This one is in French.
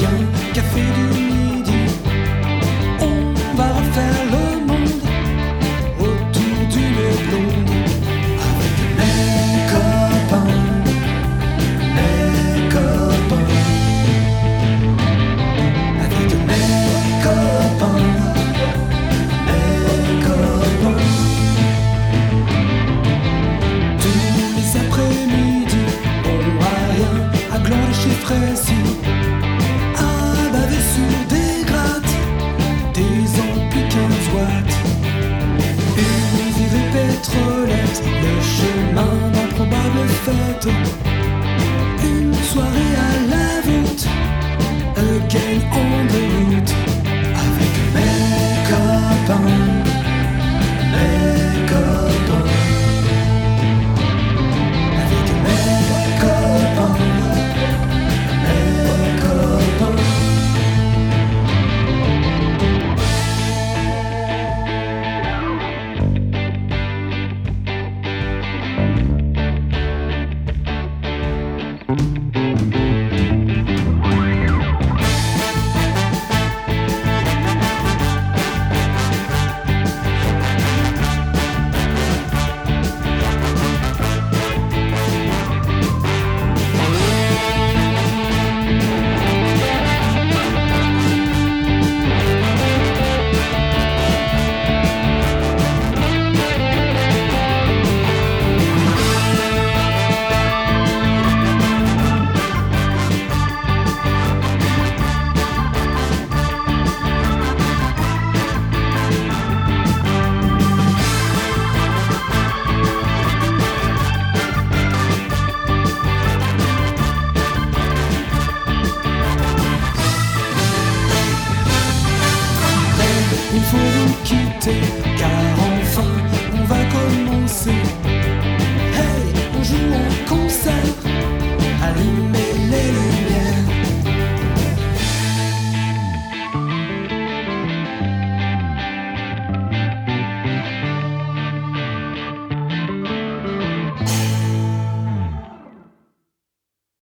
江。Une soirée à la vente, à faut vous quitter, car enfin on va commencer.